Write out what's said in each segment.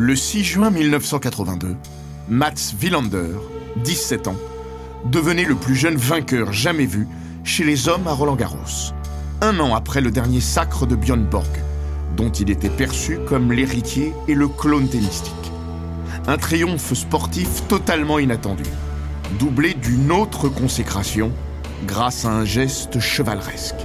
Le 6 juin 1982, Mats Wilander, 17 ans, devenait le plus jeune vainqueur jamais vu chez les hommes à Roland-Garros, un an après le dernier sacre de Björn Borg, dont il était perçu comme l'héritier et le clone tennistique. Un triomphe sportif totalement inattendu, doublé d'une autre consécration grâce à un geste chevaleresque.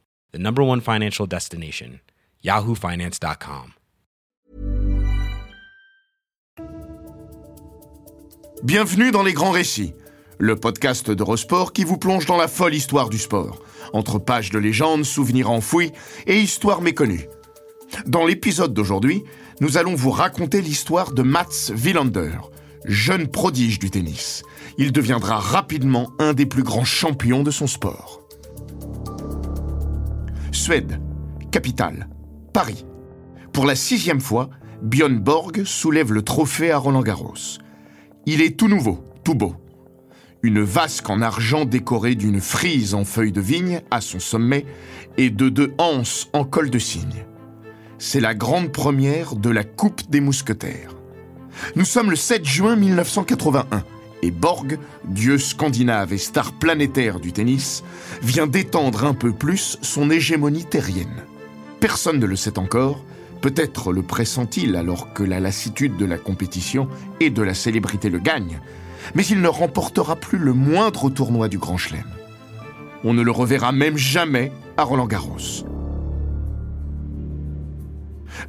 the number one financial destination, yahoofinance.com. Bienvenue dans Les Grands Récits, le podcast d'Eurosport qui vous plonge dans la folle histoire du sport, entre pages de légendes, souvenirs enfouis et histoires méconnues. Dans l'épisode d'aujourd'hui, nous allons vous raconter l'histoire de Mats Wilander, jeune prodige du tennis. Il deviendra rapidement un des plus grands champions de son sport. Suède, capitale, Paris. Pour la sixième fois, Björn Borg soulève le trophée à Roland-Garros. Il est tout nouveau, tout beau. Une vasque en argent décorée d'une frise en feuilles de vigne à son sommet et de deux anses en col de cygne. C'est la grande première de la Coupe des Mousquetaires. Nous sommes le 7 juin 1981 et Borg, dieu scandinave et star planétaire du tennis, vient d'étendre un peu plus son hégémonie terrienne. Personne ne le sait encore, peut-être le pressent-il alors que la lassitude de la compétition et de la célébrité le gagne, mais il ne remportera plus le moindre tournoi du Grand Chelem. On ne le reverra même jamais à Roland Garros.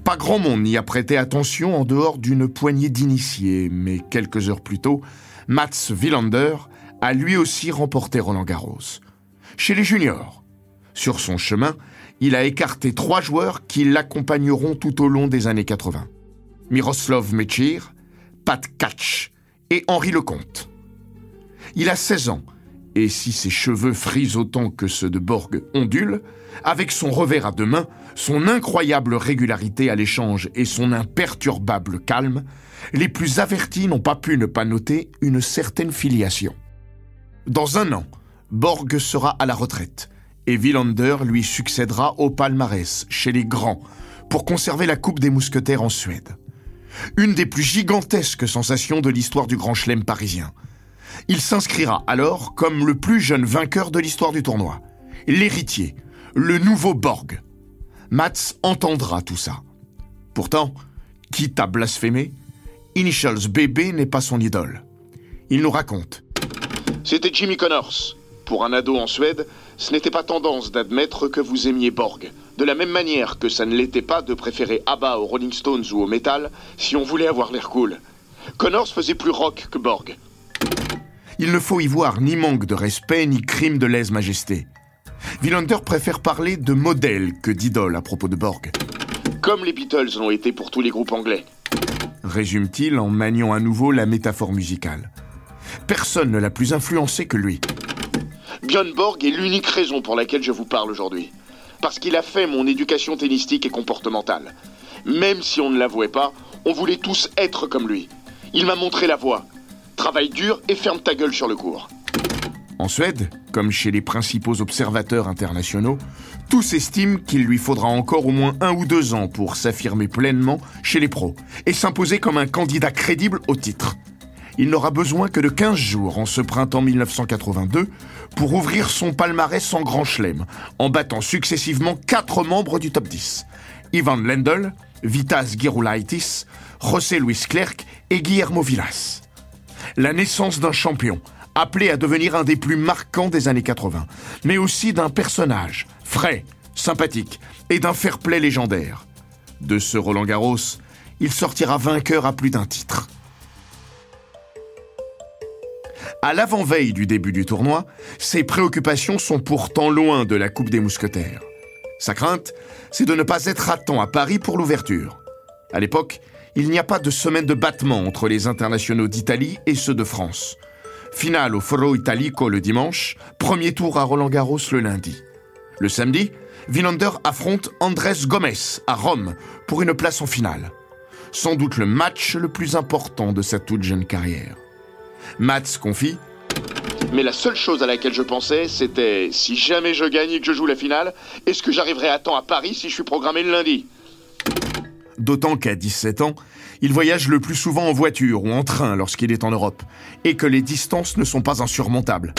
Pas grand monde n'y a prêté attention en dehors d'une poignée d'initiés, mais quelques heures plus tôt, Mats Wilander a lui aussi remporté Roland Garros. Chez les juniors. Sur son chemin, il a écarté trois joueurs qui l'accompagneront tout au long des années 80. Miroslav Mechir, Pat Catch et Henri Lecomte. Il a 16 ans, et si ses cheveux frisent autant que ceux de Borg ondulent, avec son revers à deux mains, son incroyable régularité à l'échange et son imperturbable calme, les plus avertis n'ont pas pu ne pas noter une certaine filiation. Dans un an, Borg sera à la retraite et Wilander lui succédera au palmarès chez les grands pour conserver la Coupe des Mousquetaires en Suède. Une des plus gigantesques sensations de l'histoire du Grand Chelem parisien. Il s'inscrira alors comme le plus jeune vainqueur de l'histoire du tournoi, l'héritier, le nouveau Borg. Mats entendra tout ça. Pourtant, quitte à blasphémer, Initials bébé n'est pas son idole. Il nous raconte. C'était Jimmy Connors. Pour un ado en Suède, ce n'était pas tendance d'admettre que vous aimiez Borg. De la même manière que ça ne l'était pas de préférer ABBA aux Rolling Stones ou au metal si on voulait avoir l'air cool. Connors faisait plus rock que Borg. Il ne faut y voir ni manque de respect ni crime de lèse-majesté. Wilander préfère parler de modèle que d'idole à propos de Borg. Comme les Beatles l'ont été pour tous les groupes anglais résume-t-il en maniant à nouveau la métaphore musicale. Personne ne l'a plus influencé que lui. Björn Borg est l'unique raison pour laquelle je vous parle aujourd'hui. Parce qu'il a fait mon éducation tennistique et comportementale. Même si on ne l'avouait pas, on voulait tous être comme lui. Il m'a montré la voie. Travaille dur et ferme ta gueule sur le cours. En Suède, comme chez les principaux observateurs internationaux, tous estiment qu'il lui faudra encore au moins un ou deux ans pour s'affirmer pleinement chez les pros et s'imposer comme un candidat crédible au titre. Il n'aura besoin que de 15 jours en ce printemps 1982 pour ouvrir son palmarès en grand chelem, en battant successivement quatre membres du top 10. Ivan Lendl, Vitas Gerulaitis, José Luis Clerc et Guillermo Villas. La naissance d'un champion, appelé à devenir un des plus marquants des années 80, mais aussi d'un personnage frais, sympathique et d'un fair-play légendaire. De ce Roland Garros, il sortira vainqueur à plus d'un titre. À l'avant-veille du début du tournoi, ses préoccupations sont pourtant loin de la Coupe des Mousquetaires. Sa crainte, c'est de ne pas être à temps à Paris pour l'ouverture. À l'époque, il n'y a pas de semaine de battement entre les internationaux d'Italie et ceux de France. Finale au Foro Italico le dimanche, premier tour à Roland Garros le lundi. Le samedi, Villander affronte Andrés Gomez à Rome pour une place en finale. Sans doute le match le plus important de sa toute jeune carrière. Mats confie Mais la seule chose à laquelle je pensais, c'était si jamais je gagne et que je joue la finale, est-ce que j'arriverai à temps à Paris si je suis programmé le lundi? D'autant qu'à 17 ans, il voyage le plus souvent en voiture ou en train lorsqu'il est en Europe, et que les distances ne sont pas insurmontables.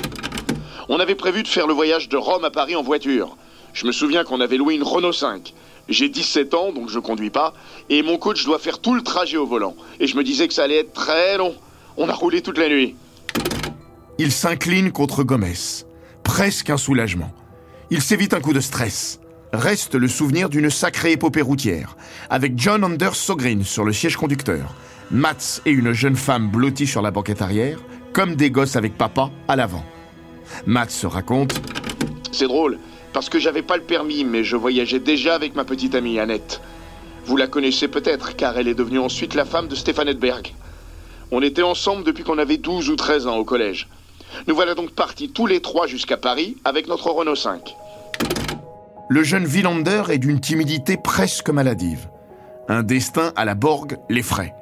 On avait prévu de faire le voyage de Rome à Paris en voiture. Je me souviens qu'on avait loué une Renault 5. J'ai 17 ans, donc je conduis pas, et mon coach doit faire tout le trajet au volant. Et je me disais que ça allait être très long. On a roulé toute la nuit. Il s'incline contre Gomez. Presque un soulagement. Il s'évite un coup de stress. Reste le souvenir d'une sacrée épopée routière, avec John Anders Sogrin sur le siège conducteur, Mats et une jeune femme blottie sur la banquette arrière, comme des gosses avec papa à l'avant. Mats se raconte C'est drôle, parce que j'avais pas le permis, mais je voyageais déjà avec ma petite amie Annette. Vous la connaissez peut-être, car elle est devenue ensuite la femme de Stéphane Edberg. On était ensemble depuis qu'on avait 12 ou 13 ans au collège. Nous voilà donc partis tous les trois jusqu'à Paris avec notre Renault 5. Le jeune Villander est d'une timidité presque maladive. Un destin à la Borg l'effraie.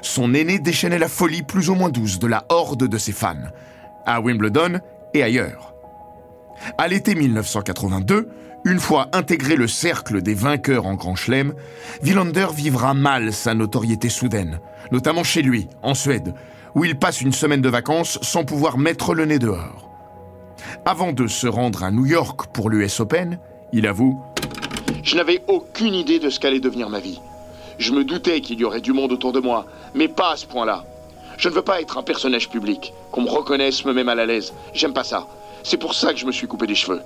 Son aîné déchaînait la folie plus ou moins douce de la horde de ses fans, à Wimbledon et ailleurs. À l'été 1982, une fois intégré le cercle des vainqueurs en Grand Chelem, Villander vivra mal sa notoriété soudaine, notamment chez lui, en Suède, où il passe une semaine de vacances sans pouvoir mettre le nez dehors. Avant de se rendre à New York pour l'US Open, il avoue Je n'avais aucune idée de ce qu'allait devenir ma vie. Je me doutais qu'il y aurait du monde autour de moi, mais pas à ce point-là. Je ne veux pas être un personnage public, qu'on me reconnaisse, me met mal à l'aise. J'aime pas ça. C'est pour ça que je me suis coupé les cheveux.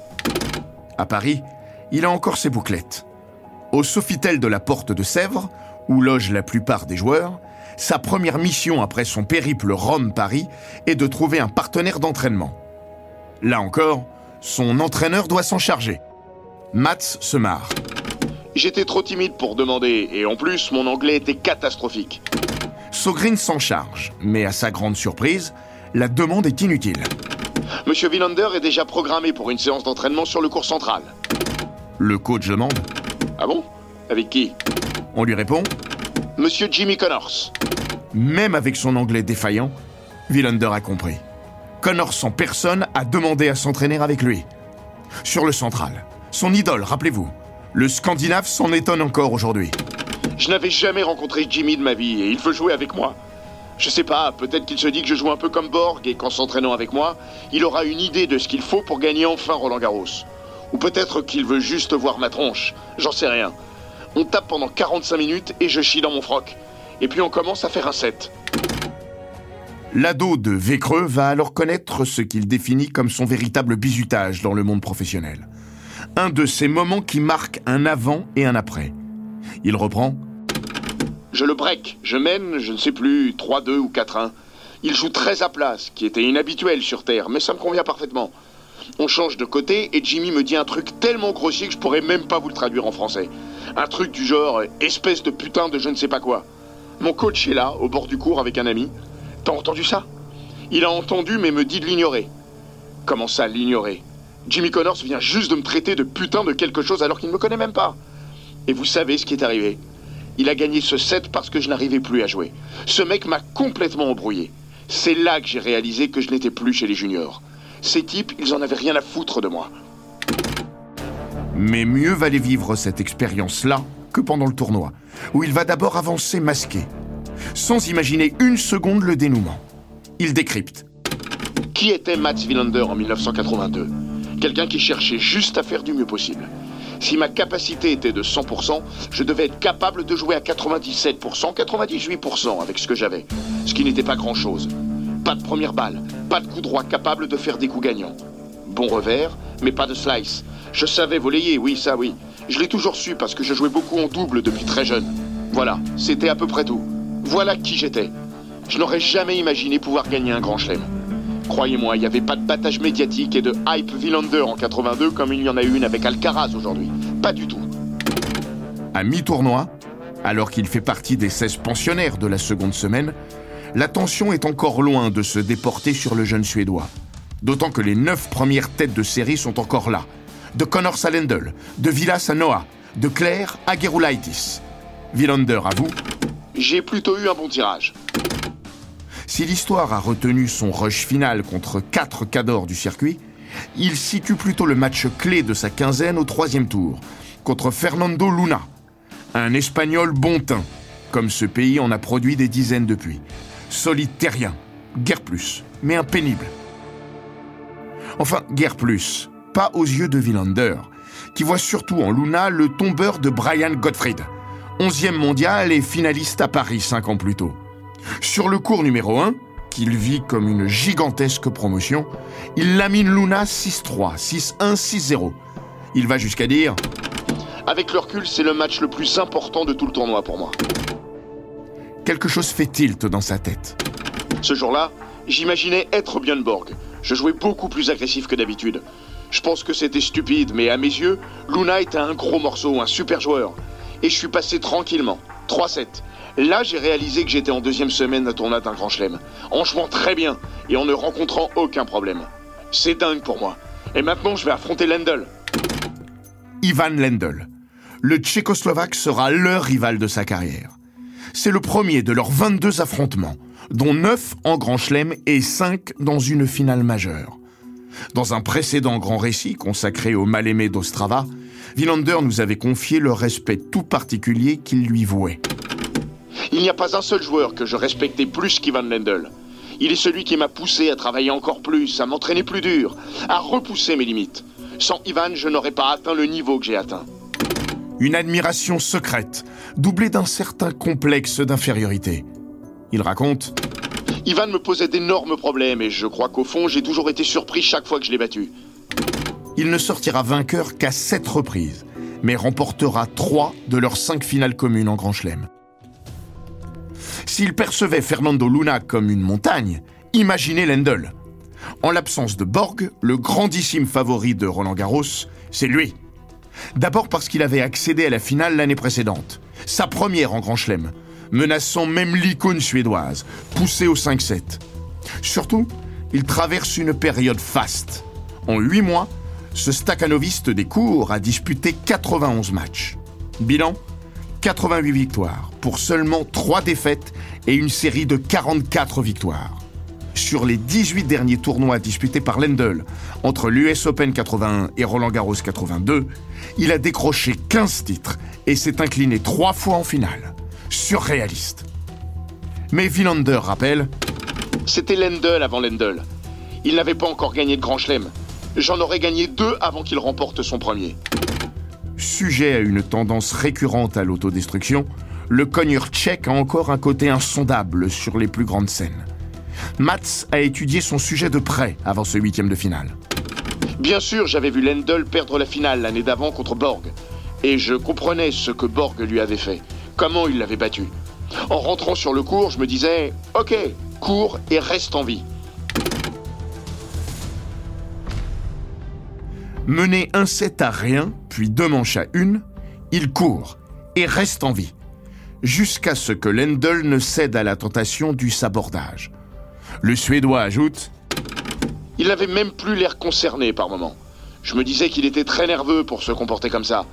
À Paris, il a encore ses bouclettes. Au Sofitel de la Porte de Sèvres, où logent la plupart des joueurs, sa première mission après son périple Rome-Paris est de trouver un partenaire d'entraînement. Là encore, son entraîneur doit s'en charger. Mats se marre. J'étais trop timide pour demander, et en plus, mon anglais était catastrophique. Sogrin s'en charge, mais à sa grande surprise, la demande est inutile. Monsieur Villander est déjà programmé pour une séance d'entraînement sur le cours central. Le coach demande. Ah bon? Avec qui? On lui répond. Monsieur Jimmy Connors. Même avec son anglais défaillant, Villander a compris. Connors en personne a demandé à s'entraîner avec lui. Sur le central, son idole, rappelez-vous. Le Scandinave s'en étonne encore aujourd'hui. Je n'avais jamais rencontré Jimmy de ma vie et il veut jouer avec moi. Je sais pas, peut-être qu'il se dit que je joue un peu comme Borg et qu'en s'entraînant avec moi, il aura une idée de ce qu'il faut pour gagner enfin Roland Garros. Ou peut-être qu'il veut juste voir ma tronche, j'en sais rien. On tape pendant 45 minutes et je chie dans mon froc. Et puis on commence à faire un set. L'ado de Vécreux va alors connaître ce qu'il définit comme son véritable bizutage dans le monde professionnel. Un de ces moments qui marquent un avant et un après. Il reprend je le break, je mène, je ne sais plus, 3-2 ou 4-1. Il joue très à plat, ce qui était inhabituel sur Terre, mais ça me convient parfaitement. On change de côté et Jimmy me dit un truc tellement grossier que je pourrais même pas vous le traduire en français. Un truc du genre espèce de putain de je ne sais pas quoi. Mon coach est là, au bord du cours avec un ami. T'as entendu ça? Il a entendu mais me dit de l'ignorer. Comment ça, l'ignorer? Jimmy Connors vient juste de me traiter de putain de quelque chose alors qu'il ne me connaît même pas. Et vous savez ce qui est arrivé il a gagné ce set parce que je n'arrivais plus à jouer. Ce mec m'a complètement embrouillé. C'est là que j'ai réalisé que je n'étais plus chez les juniors. Ces types, ils en avaient rien à foutre de moi. Mais mieux valait vivre cette expérience-là que pendant le tournoi, où il va d'abord avancer masqué, sans imaginer une seconde le dénouement. Il décrypte. Qui était Mats Wilander en 1982 Quelqu'un qui cherchait juste à faire du mieux possible. Si ma capacité était de 100%, je devais être capable de jouer à 97%, 98% avec ce que j'avais, ce qui n'était pas grand-chose. Pas de première balle, pas de coup droit capable de faire des coups gagnants. Bon revers, mais pas de slice. Je savais voler, oui, ça oui. Je l'ai toujours su parce que je jouais beaucoup en double depuis très jeune. Voilà, c'était à peu près tout. Voilà qui j'étais. Je n'aurais jamais imaginé pouvoir gagner un grand chelem. Croyez-moi, il n'y avait pas de battage médiatique et de hype Villander en 82 comme il y en a une avec Alcaraz aujourd'hui. Pas du tout. À mi-tournoi, alors qu'il fait partie des 16 pensionnaires de la seconde semaine, l'attention est encore loin de se déporter sur le jeune Suédois. D'autant que les neuf premières têtes de série sont encore là. De Connor Salendel, de Vilas à Noah, de Claire à Gerulaitis. Villander avoue J'ai plutôt eu un bon tirage. Si l'histoire a retenu son rush final contre quatre cadors du circuit, il situe plutôt le match clé de sa quinzaine au troisième tour, contre Fernando Luna, un Espagnol bon teint, comme ce pays en a produit des dizaines depuis. Solide terrien, guère plus, mais un pénible. Enfin, guère plus, pas aux yeux de Villander, qui voit surtout en Luna le tombeur de Brian Gottfried, 11e mondial et finaliste à Paris cinq ans plus tôt. Sur le cours numéro 1, qu'il vit comme une gigantesque promotion, il lamine Luna 6-3, 6-1, 6-0. Il va jusqu'à dire Avec le recul, c'est le match le plus important de tout le tournoi pour moi. Quelque chose fait tilt dans sa tête. Ce jour-là, j'imaginais être Björn Borg. Je jouais beaucoup plus agressif que d'habitude. Je pense que c'était stupide, mais à mes yeux, Luna était un gros morceau, un super joueur. Et je suis passé tranquillement. 3-7. Là, j'ai réalisé que j'étais en deuxième semaine de tournoi d'un grand chelem. En jouant très bien et en ne rencontrant aucun problème. C'est dingue pour moi. Et maintenant, je vais affronter Lendl. Ivan Lendl. Le Tchécoslovaque sera le rival de sa carrière. C'est le premier de leurs 22 affrontements, dont 9 en grand chelem et 5 dans une finale majeure. Dans un précédent grand récit consacré au mal-aimé d'Ostrava, Villander nous avait confié le respect tout particulier qu'il lui vouait. Il n'y a pas un seul joueur que je respectais plus qu'Ivan Lendl. Il est celui qui m'a poussé à travailler encore plus, à m'entraîner plus dur, à repousser mes limites. Sans Ivan, je n'aurais pas atteint le niveau que j'ai atteint. Une admiration secrète, doublée d'un certain complexe d'infériorité. Il raconte Ivan me posait d'énormes problèmes et je crois qu'au fond, j'ai toujours été surpris chaque fois que je l'ai battu. Il ne sortira vainqueur qu'à sept reprises, mais remportera trois de leurs cinq finales communes en Grand Chelem. S'il percevait Fernando Luna comme une montagne, imaginez Lendl. En l'absence de Borg, le grandissime favori de Roland Garros, c'est lui. D'abord parce qu'il avait accédé à la finale l'année précédente, sa première en Grand Chelem, menaçant même l'icône suédoise, poussée au 5-7. Surtout, il traverse une période faste. En huit mois, ce staccanoviste des cours a disputé 91 matchs. Bilan? 88 victoires, pour seulement 3 défaites et une série de 44 victoires. Sur les 18 derniers tournois disputés par Lendl, entre l'US Open 81 et Roland Garros 82, il a décroché 15 titres et s'est incliné 3 fois en finale. Surréaliste. Mais Villander rappelle C'était Lendl avant Lendl. Il n'avait pas encore gagné de Grand Chelem. J'en aurais gagné deux avant qu'il remporte son premier. Sujet à une tendance récurrente à l'autodestruction, le cogneur tchèque a encore un côté insondable sur les plus grandes scènes. Mats a étudié son sujet de près avant ce huitième de finale. Bien sûr, j'avais vu Lendl perdre la finale l'année d'avant contre Borg. Et je comprenais ce que Borg lui avait fait, comment il l'avait battu? En rentrant sur le cours, je me disais Ok, cours et reste en vie. Mené un set à rien, puis deux manches à une, il court et reste en vie, jusqu'à ce que Lendl ne cède à la tentation du sabordage. Le Suédois ajoute Il n'avait même plus l'air concerné par moments. Je me disais qu'il était très nerveux pour se comporter comme ça.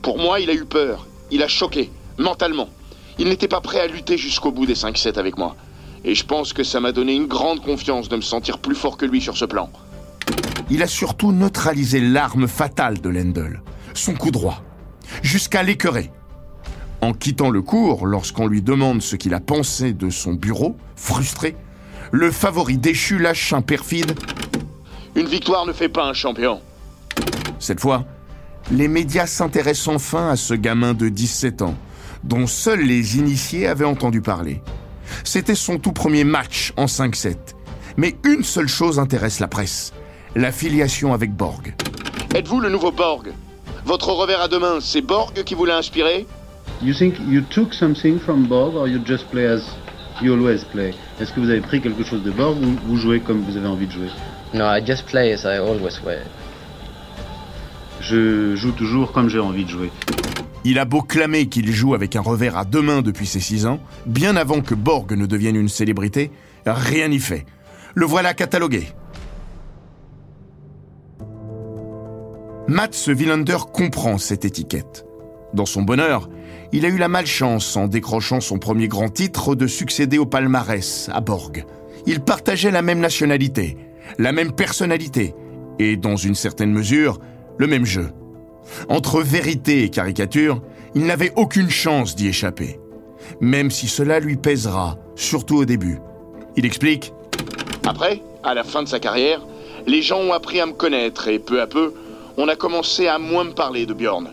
Pour moi, il a eu peur. Il a choqué, mentalement. Il n'était pas prêt à lutter jusqu'au bout des 5-7 avec moi. Et je pense que ça m'a donné une grande confiance de me sentir plus fort que lui sur ce plan. Il a surtout neutralisé l'arme fatale de Lendl, son coup droit, jusqu'à l'écœurer. En quittant le cours, lorsqu'on lui demande ce qu'il a pensé de son bureau, frustré, le favori déchu lâche un perfide. Une victoire ne fait pas un champion. Cette fois, les médias s'intéressent enfin à ce gamin de 17 ans, dont seuls les initiés avaient entendu parler. C'était son tout premier match en 5-7. Mais une seule chose intéresse la presse, l'affiliation avec Borg. Êtes-vous le nouveau Borg? Votre revers à deux mains, c'est Borg qui vous l'a inspiré? You think you took something from Borg or you just play as you always play? Est-ce que vous avez pris quelque chose de Borg ou vous jouez comme vous avez envie de jouer? No, I just play as I always play. Je joue toujours comme j'ai envie de jouer. Il a beau clamer qu'il joue avec un revers à deux mains depuis ses six ans, bien avant que Borg ne devienne une célébrité, rien n'y fait. Le voilà catalogué. Mats Wilander comprend cette étiquette. Dans son bonheur, il a eu la malchance, en décrochant son premier grand titre, de succéder au palmarès à Borg. Il partageait la même nationalité, la même personnalité, et dans une certaine mesure, le même jeu. Entre vérité et caricature, il n'avait aucune chance d'y échapper. Même si cela lui pèsera, surtout au début. Il explique Après, à la fin de sa carrière, les gens ont appris à me connaître et peu à peu, on a commencé à moins me parler de Bjorn.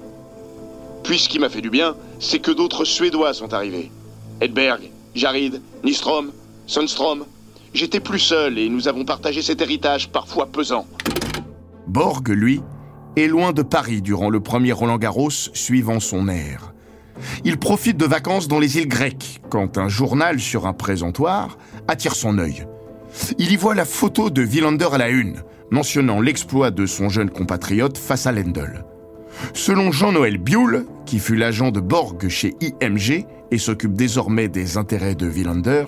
Puis ce qui m'a fait du bien, c'est que d'autres Suédois sont arrivés. Edberg, Jarid, Nistrom, Sundstrom. J'étais plus seul et nous avons partagé cet héritage parfois pesant. Borg, lui, est loin de Paris durant le premier Roland Garros suivant son air. Il profite de vacances dans les îles grecques quand un journal sur un présentoir attire son œil. Il y voit la photo de Wilander à la une, mentionnant l'exploit de son jeune compatriote face à Lendl. Selon Jean-Noël Bioul, qui fut l'agent de Borg chez IMG et s'occupe désormais des intérêts de Wilander,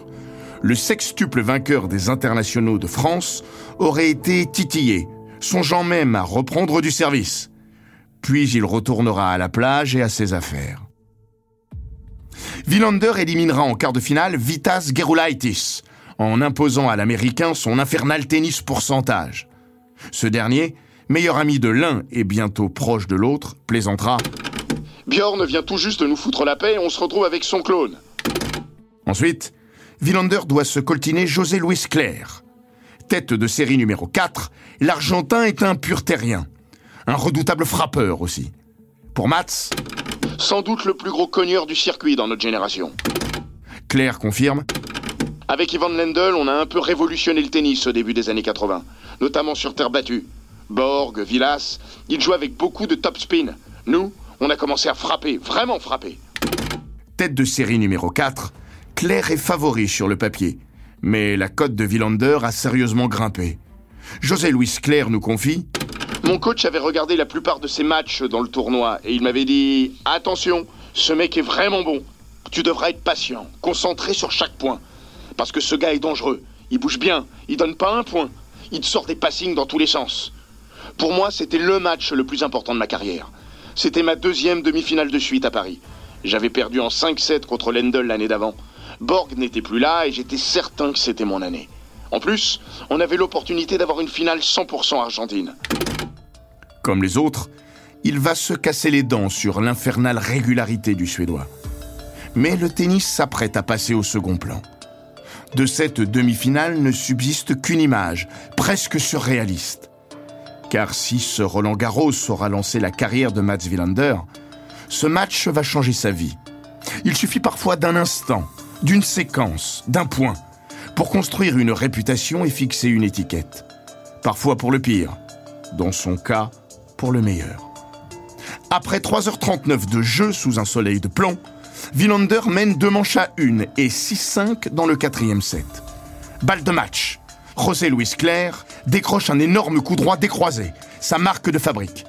le sextuple vainqueur des internationaux de France aurait été titillé, songeant même à reprendre du service. Puis il retournera à la plage et à ses affaires. Wilander éliminera en quart de finale Vitas Gerulaitis, en imposant à l'Américain son infernal tennis pourcentage. Ce dernier, meilleur ami de l'un et bientôt proche de l'autre, plaisantera. Bjorn vient tout juste de nous foutre la paix et on se retrouve avec son clone. Ensuite, Wilander doit se coltiner José Luis Claire. Tête de série numéro 4, l'Argentin est un pur terrien. Un redoutable frappeur aussi. Pour Mats, Sans doute le plus gros cogneur du circuit dans notre génération. Claire confirme Avec Ivan Lendl, on a un peu révolutionné le tennis au début des années 80, notamment sur terre battue. Borg, Villas, ils jouent avec beaucoup de top spin. Nous, on a commencé à frapper, vraiment frapper. Tête de série numéro 4, Claire est favori sur le papier. Mais la cote de Wilander a sérieusement grimpé. José Luis Claire nous confie Mon coach avait regardé la plupart de ses matchs dans le tournoi et il m'avait dit Attention, ce mec est vraiment bon. Tu devras être patient, concentré sur chaque point. Parce que ce gars est dangereux. Il bouge bien, il donne pas un point. Il te sort des passings dans tous les sens. Pour moi, c'était le match le plus important de ma carrière. C'était ma deuxième demi-finale de suite à Paris. J'avais perdu en 5-7 contre Lendl l'année d'avant. Borg n'était plus là et j'étais certain que c'était mon année. En plus, on avait l'opportunité d'avoir une finale 100% argentine. Comme les autres, il va se casser les dents sur l'infernale régularité du Suédois. Mais le tennis s'apprête à passer au second plan. De cette demi-finale ne subsiste qu'une image, presque surréaliste. Car si ce Roland Garros aura lancé la carrière de Mats Wilander, ce match va changer sa vie. Il suffit parfois d'un instant, d'une séquence, d'un point, pour construire une réputation et fixer une étiquette. Parfois pour le pire, dans son cas, pour le meilleur. Après 3h39 de jeu sous un soleil de plomb, Wilander mène deux manches à une et 6-5 dans le quatrième set. Balle de match. José Luis Claire décroche un énorme coup droit décroisé, sa marque de fabrique.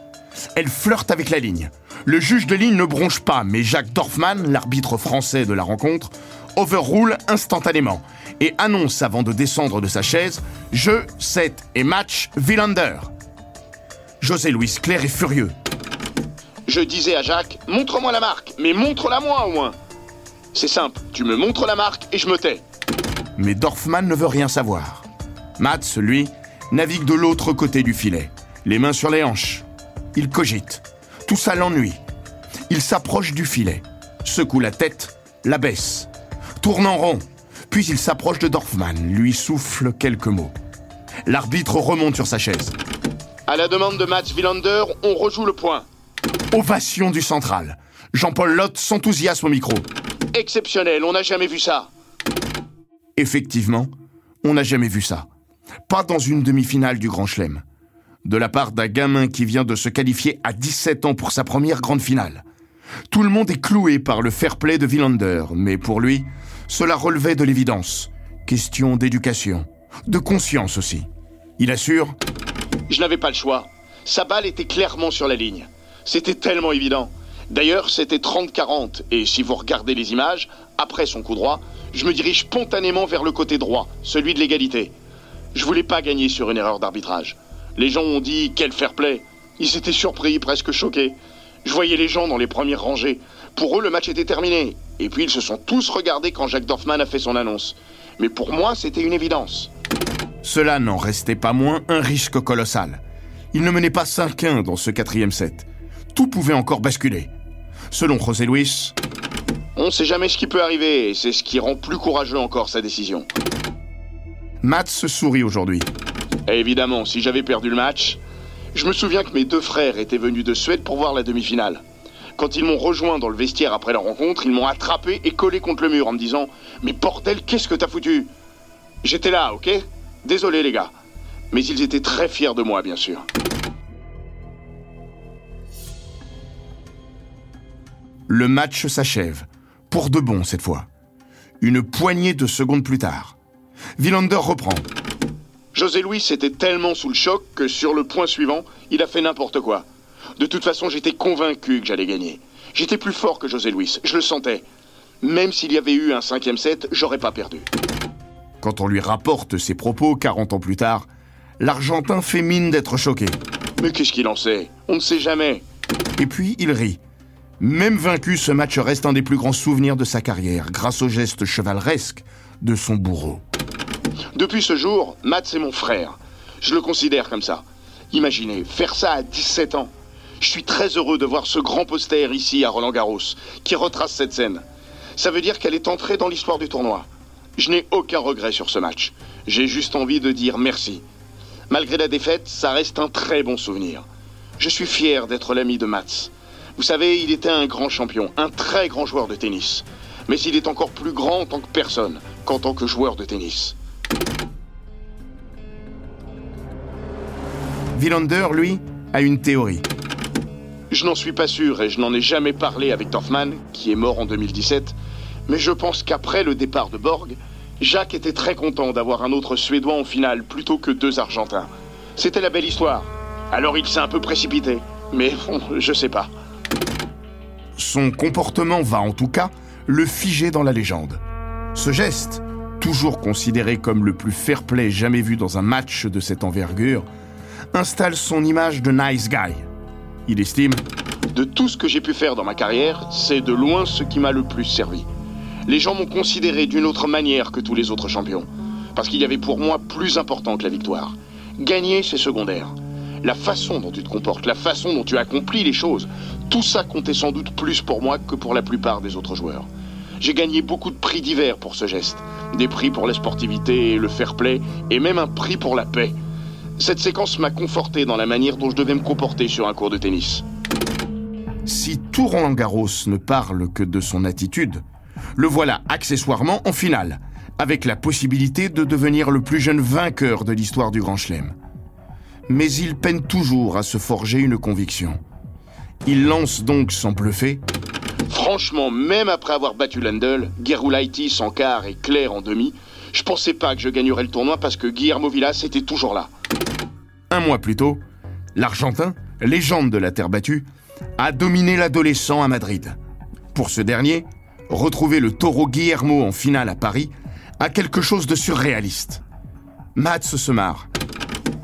Elle flirte avec la ligne. Le juge de ligne ne bronche pas, mais Jacques Dorfman, l'arbitre français de la rencontre, overrule instantanément et annonce avant de descendre de sa chaise Jeu, set et match Wilander. José Luis Claire est furieux. Je disais à Jacques Montre-moi la marque, mais montre-la moi au moins. C'est simple, tu me montres la marque et je me tais. Mais Dorfman ne veut rien savoir. Mats, lui, navigue de l'autre côté du filet, les mains sur les hanches. Il cogite. Tout ça l'ennuie. Il s'approche du filet, secoue la tête, la baisse, tourne en rond, puis il s'approche de Dorfman, lui souffle quelques mots. L'arbitre remonte sur sa chaise. À la demande de Mats Wilander, on rejoue le point. Ovation du central. Jean-Paul Lotte s'enthousiasme au micro. Exceptionnel, on n'a jamais vu ça. Effectivement, on n'a jamais vu ça. Pas dans une demi-finale du Grand Chelem. De la part d'un gamin qui vient de se qualifier à 17 ans pour sa première grande finale. Tout le monde est cloué par le fair play de Villander, mais pour lui, cela relevait de l'évidence. Question d'éducation, de conscience aussi. Il assure Je n'avais pas le choix. Sa balle était clairement sur la ligne. C'était tellement évident. D'ailleurs, c'était 30-40, et si vous regardez les images, après son coup droit, je me dirige spontanément vers le côté droit, celui de l'égalité. Je voulais pas gagner sur une erreur d'arbitrage. Les gens ont dit quel fair play. Ils étaient surpris, presque choqués. Je voyais les gens dans les premières rangées. Pour eux, le match était terminé. Et puis ils se sont tous regardés quand Jacques Dorfman a fait son annonce. Mais pour moi, c'était une évidence. Cela n'en restait pas moins un risque colossal. Il ne menait pas 5-1 dans ce quatrième set. Tout pouvait encore basculer. Selon José Luis, on ne sait jamais ce qui peut arriver, et c'est ce qui rend plus courageux encore sa décision. Matt se sourit aujourd'hui. évidemment, si j'avais perdu le match, je me souviens que mes deux frères étaient venus de Suède pour voir la demi-finale. Quand ils m'ont rejoint dans le vestiaire après la rencontre, ils m'ont attrapé et collé contre le mur en me disant Mais bordel, qu'est-ce que t'as foutu? J'étais là, ok? Désolé les gars. Mais ils étaient très fiers de moi, bien sûr. Le match s'achève pour de bon cette fois. Une poignée de secondes plus tard. Villander reprend. José Luis était tellement sous le choc que sur le point suivant, il a fait n'importe quoi. De toute façon, j'étais convaincu que j'allais gagner. J'étais plus fort que José Luis, je le sentais. Même s'il y avait eu un cinquième set, j'aurais pas perdu. Quand on lui rapporte ses propos 40 ans plus tard, l'Argentin fait mine d'être choqué. Mais qu'est-ce qu'il en sait? On ne sait jamais. Et puis il rit. Même vaincu, ce match reste un des plus grands souvenirs de sa carrière, grâce au geste chevaleresque de son bourreau. Depuis ce jour, Matt c'est mon frère. Je le considère comme ça. Imaginez, faire ça à 17 ans. Je suis très heureux de voir ce grand poster ici à Roland Garros, qui retrace cette scène. Ça veut dire qu'elle est entrée dans l'histoire du tournoi. Je n'ai aucun regret sur ce match. J'ai juste envie de dire merci. Malgré la défaite, ça reste un très bon souvenir. Je suis fier d'être l'ami de Mats. Vous savez, il était un grand champion, un très grand joueur de tennis. Mais il est encore plus grand en tant que personne qu'en tant que joueur de tennis. Villander, lui, a une théorie. Je n'en suis pas sûr et je n'en ai jamais parlé avec Dorfman, qui est mort en 2017, mais je pense qu'après le départ de Borg, Jacques était très content d'avoir un autre Suédois en finale plutôt que deux Argentins. C'était la belle histoire. Alors il s'est un peu précipité, mais bon, je sais pas. Son comportement va en tout cas le figer dans la légende. Ce geste, toujours considéré comme le plus fair-play jamais vu dans un match de cette envergure, installe son image de nice guy. Il estime De tout ce que j'ai pu faire dans ma carrière, c'est de loin ce qui m'a le plus servi. Les gens m'ont considéré d'une autre manière que tous les autres champions, parce qu'il y avait pour moi plus important que la victoire. Gagner, c'est secondaire la façon dont tu te comportes, la façon dont tu accomplis les choses, tout ça comptait sans doute plus pour moi que pour la plupart des autres joueurs. J'ai gagné beaucoup de prix divers pour ce geste. Des prix pour la sportivité le fair play, et même un prix pour la paix. Cette séquence m'a conforté dans la manière dont je devais me comporter sur un cours de tennis. Si tout Roland Garros ne parle que de son attitude, le voilà accessoirement en finale, avec la possibilité de devenir le plus jeune vainqueur de l'histoire du Grand Chelem mais il peine toujours à se forger une conviction. Il lance donc sans bluffer. Franchement, même après avoir battu Lendl, Gerulaiti en quart et Claire en demi, je pensais pas que je gagnerais le tournoi parce que Guillermo Villas était toujours là. Un mois plus tôt, l'Argentin, légende de la terre battue, a dominé l'adolescent à Madrid. Pour ce dernier, retrouver le taureau Guillermo en finale à Paris a quelque chose de surréaliste. Mats se marre.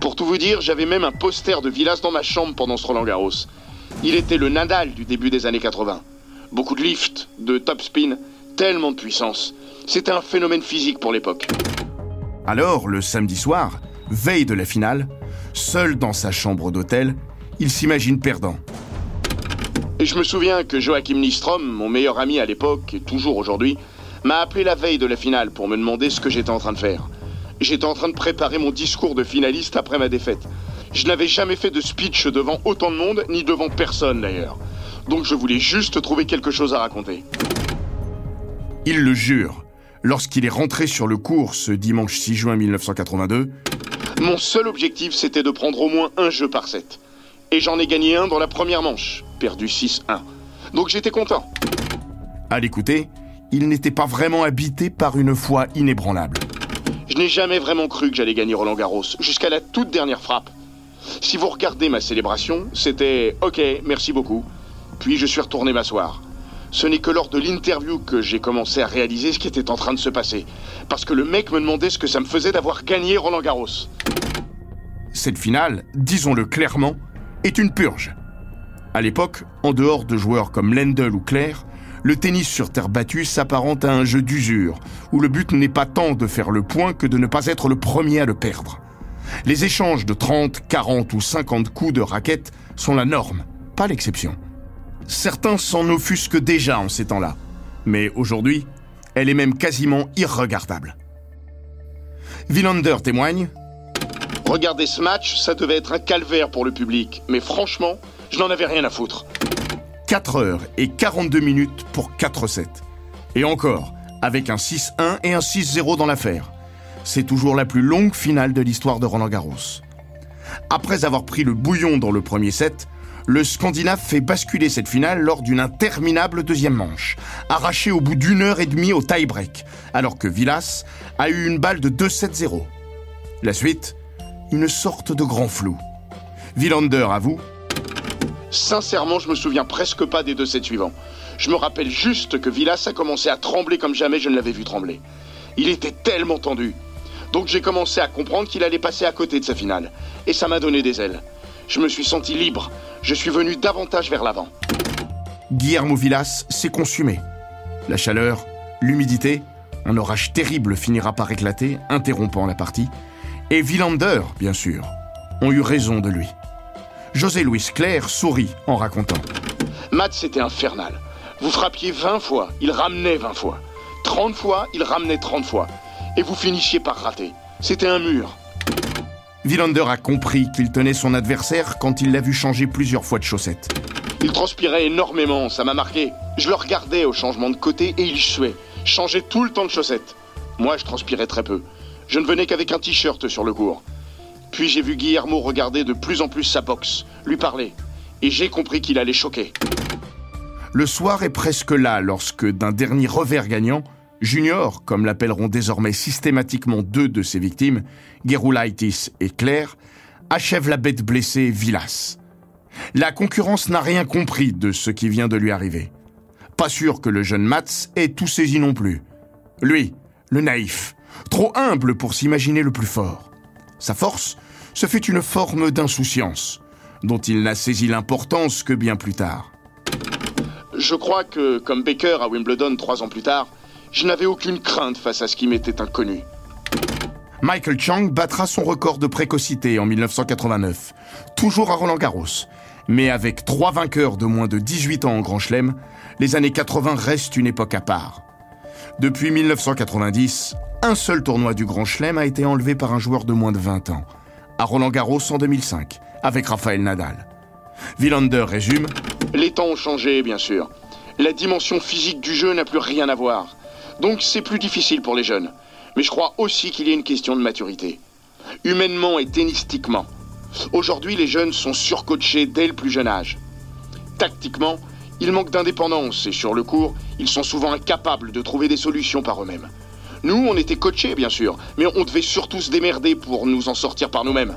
Pour tout vous dire, j'avais même un poster de Villas dans ma chambre pendant ce Roland Garros. Il était le Nadal du début des années 80. Beaucoup de lift, de top spin, tellement de puissance. C'était un phénomène physique pour l'époque. Alors, le samedi soir, veille de la finale, seul dans sa chambre d'hôtel, il s'imagine perdant. Et je me souviens que Joachim Nistrom, mon meilleur ami à l'époque et toujours aujourd'hui, m'a appelé la veille de la finale pour me demander ce que j'étais en train de faire. J'étais en train de préparer mon discours de finaliste après ma défaite. Je n'avais jamais fait de speech devant autant de monde, ni devant personne d'ailleurs. Donc je voulais juste trouver quelque chose à raconter. Il le jure. Lorsqu'il est rentré sur le cours ce dimanche 6 juin 1982, Mon seul objectif, c'était de prendre au moins un jeu par set. Et j'en ai gagné un dans la première manche, perdu 6-1. Donc j'étais content. À l'écouter, il n'était pas vraiment habité par une foi inébranlable. Je n'ai jamais vraiment cru que j'allais gagner Roland Garros, jusqu'à la toute dernière frappe. Si vous regardez ma célébration, c'était OK, merci beaucoup. Puis je suis retourné m'asseoir. Ce n'est que lors de l'interview que j'ai commencé à réaliser ce qui était en train de se passer. Parce que le mec me demandait ce que ça me faisait d'avoir gagné Roland Garros. Cette finale, disons-le clairement, est une purge. À l'époque, en dehors de joueurs comme Lendl ou Claire, le tennis sur terre battue s'apparente à un jeu d'usure, où le but n'est pas tant de faire le point que de ne pas être le premier à le perdre. Les échanges de 30, 40 ou 50 coups de raquette sont la norme, pas l'exception. Certains s'en offusquent déjà en ces temps-là, mais aujourd'hui, elle est même quasiment irregardable. Villander témoigne Regardez ce match, ça devait être un calvaire pour le public, mais franchement, je n'en avais rien à foutre. 4 heures et 42 minutes pour 4-7. Et encore, avec un 6-1 et un 6-0 dans l'affaire. C'est toujours la plus longue finale de l'histoire de Roland Garros. Après avoir pris le bouillon dans le premier set, le Scandinave fait basculer cette finale lors d'une interminable deuxième manche, arrachée au bout d'une heure et demie au tie-break, alors que Villas a eu une balle de 2-7-0. La suite, une sorte de grand flou. Villander avoue Sincèrement, je me souviens presque pas des deux sets suivants. Je me rappelle juste que Villas a commencé à trembler comme jamais je ne l'avais vu trembler. Il était tellement tendu. Donc j'ai commencé à comprendre qu'il allait passer à côté de sa finale. Et ça m'a donné des ailes. Je me suis senti libre. Je suis venu davantage vers l'avant. Guillermo Villas s'est consumé. La chaleur, l'humidité, un orage terrible finira par éclater, interrompant la partie. Et Villander, bien sûr, ont eu raison de lui. José Luis Claire sourit en racontant. Matt, c'était infernal. Vous frappiez 20 fois, il ramenait 20 fois. 30 fois, il ramenait 30 fois. Et vous finissiez par rater. C'était un mur. Villander a compris qu'il tenait son adversaire quand il l'a vu changer plusieurs fois de chaussettes. Il transpirait énormément, ça m'a marqué. Je le regardais au changement de côté et il suait. Changeait tout le temps de chaussettes. Moi, je transpirais très peu. Je ne venais qu'avec un t-shirt sur le cours. Puis j'ai vu Guillermo regarder de plus en plus sa boxe, lui parler. Et j'ai compris qu'il allait choquer. Le soir est presque là lorsque, d'un dernier revers gagnant, Junior, comme l'appelleront désormais systématiquement deux de ses victimes, Gerulaitis et Claire, achève la bête blessée Villas. La concurrence n'a rien compris de ce qui vient de lui arriver. Pas sûr que le jeune Mats ait tout saisi non plus. Lui, le naïf, trop humble pour s'imaginer le plus fort. Sa force, ce fut une forme d'insouciance, dont il n'a saisi l'importance que bien plus tard. Je crois que, comme Baker à Wimbledon trois ans plus tard, je n'avais aucune crainte face à ce qui m'était inconnu. Michael Chang battra son record de précocité en 1989, toujours à Roland Garros. Mais avec trois vainqueurs de moins de 18 ans en Grand Chelem, les années 80 restent une époque à part. Depuis 1990, un seul tournoi du Grand Chelem a été enlevé par un joueur de moins de 20 ans, à Roland Garros en 2005, avec Rafael Nadal. Villander résume Les temps ont changé, bien sûr. La dimension physique du jeu n'a plus rien à voir. Donc c'est plus difficile pour les jeunes. Mais je crois aussi qu'il y a une question de maturité. Humainement et tennistiquement. Aujourd'hui, les jeunes sont surcoachés dès le plus jeune âge. Tactiquement, ils manquent d'indépendance et sur le cours, ils sont souvent incapables de trouver des solutions par eux-mêmes. Nous, on était coachés, bien sûr, mais on devait surtout se démerder pour nous en sortir par nous-mêmes.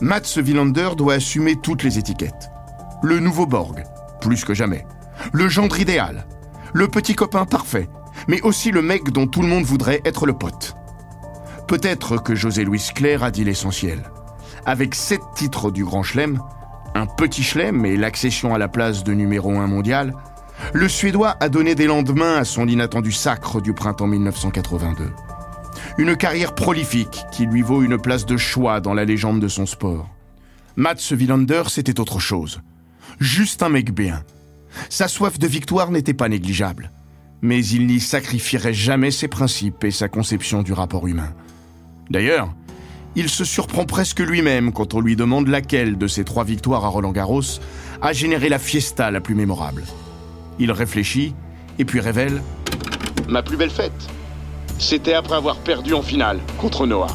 Mats Villander doit assumer toutes les étiquettes. Le nouveau Borg, plus que jamais. Le gendre idéal. Le petit copain parfait. Mais aussi le mec dont tout le monde voudrait être le pote. Peut-être que José Luis Claire a dit l'essentiel. Avec sept titres du Grand Chelem, un petit Chelem et l'accession à la place de numéro 1 mondial, le Suédois a donné des lendemains à son inattendu sacre du printemps 1982. Une carrière prolifique qui lui vaut une place de choix dans la légende de son sport. Mats Wilander, c'était autre chose. Juste un mec bien. Sa soif de victoire n'était pas négligeable. Mais il n'y sacrifierait jamais ses principes et sa conception du rapport humain. D'ailleurs, il se surprend presque lui-même quand on lui demande laquelle de ses trois victoires à Roland Garros a généré la fiesta la plus mémorable. Il réfléchit et puis révèle Ma plus belle fête, c'était après avoir perdu en finale contre Noah.